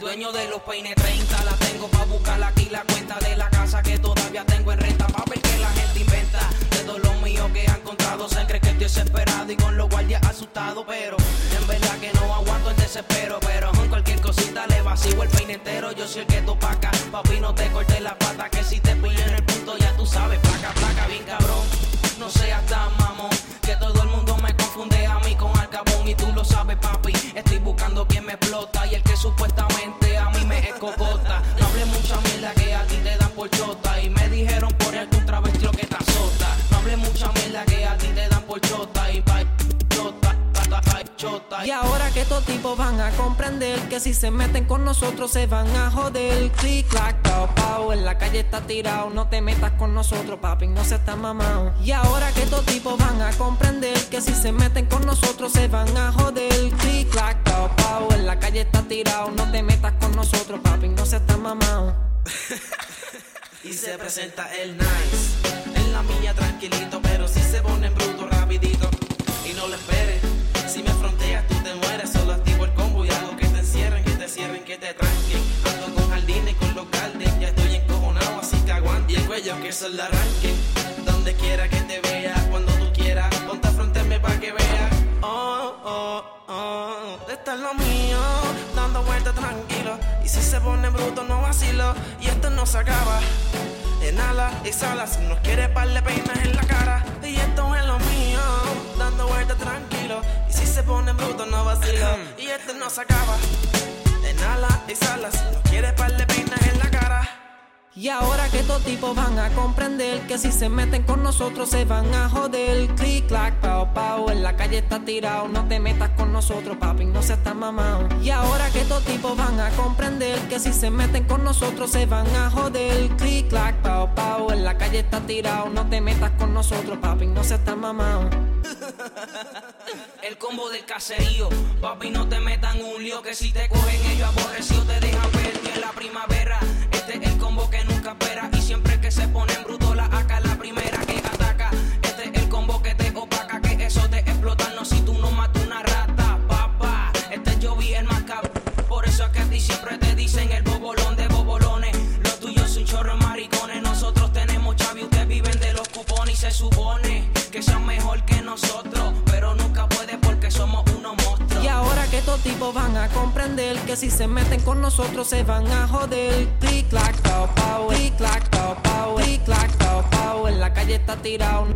Dueño de los peines 30, la tengo pa' buscar aquí la cuenta de la casa que todavía tengo en renta. Pa' ver que la gente inventa de todo lo mío que han encontrado. Se cree que estoy desesperado y con los guardias asustado, pero en verdad que no aguanto el desespero. Pero con cualquier cosita le vacío el peine entero. Yo soy el que topaca, papi, no te cortes la pata. Que si te pillo en el punto, ya tú sabes, placa, placa, bien cabrón. No seas tan mamón, que todo el mundo me confunde a mí con Alcabón y tú lo sabes, papi. Estoy buscando quien me explota y el que supuestamente chota y me dijeron por algún travesti lo que te azota. No hable mucha mierda que a ti te dan por chota y pa' chota, ta, ta, ta, chota. Y ahora que estos tipos van a comprender que si se meten con nosotros se van a joder. Click, clack, pao, pao, en la calle está tirado. No te metas con nosotros, papi, no se está mamado. Y ahora que estos tipos van a comprender que si se meten con nosotros se van a joder. Click, clack, pao, pao, en la calle está tirado. No te metas con nosotros, papi, no se está mamado. Y se presenta el nice. En la mía tranquilito, pero si se pone en bruto rapidito. Y no lo esperes. Si me fronteas, tú te mueres. Solo activo el combo y hago que te encierren, que te cierren, que te tranquen. Ando con jardines, con los caldes. Ya estoy encojonado, así que aguante. Y el cuello que se le arranque. Donde quiera que te vea, cuando tú quieras. Ponte a frontearme pa' que veas. Oh, oh, oh. Esto es lo mío. Dando vueltas tranquilo. Y si se pone bruto, no vacilo. Y esto no se acaba. Inhala, exhala, si nos quiere par de peinas en la cara. Y esto es lo mío, dando vueltas tranquilo. Y si se pone bruto, no vacilo. y esto no se acaba. Inhala, exhala, si nos quiere par de peinas en la cara. Y ahora que estos tipos van a comprender que si se meten con nosotros se van a joder. Click, clack, pao, pao, en la calle está tirado. No te metas con nosotros, papi, no se está mamado. Y ahora que estos tipos van a comprender que si se meten con nosotros se van a joder. Click, clack, pao, pao, en la calle está tirado. No te metas con nosotros, papi, no se está mamado. El combo del caserío, papi, no te metan un lío. Que si te cogen ellos aborrecidos, te dejan perdido en la primavera. Este es combo que nunca espera. Y siempre que se pone en bruto, la acá la primera que ataca. Este es el combo que te opaca. Que eso te explota. No, si tú no matas una rata, papá. Este yo vi el más. Por eso es que a ti siempre te dicen el bobolón de bobolones. Lo tuyo es un chorro de maricones. Nosotros tenemos chavi, ustedes viven de los cupones y se supone que sean mejor que nosotros. Estos tipos van a comprender que si se meten con nosotros se van a joder. Click, clack, pao, pao, click, clack, pao, pao, click, clack, pao, pao, en la calle está tirado.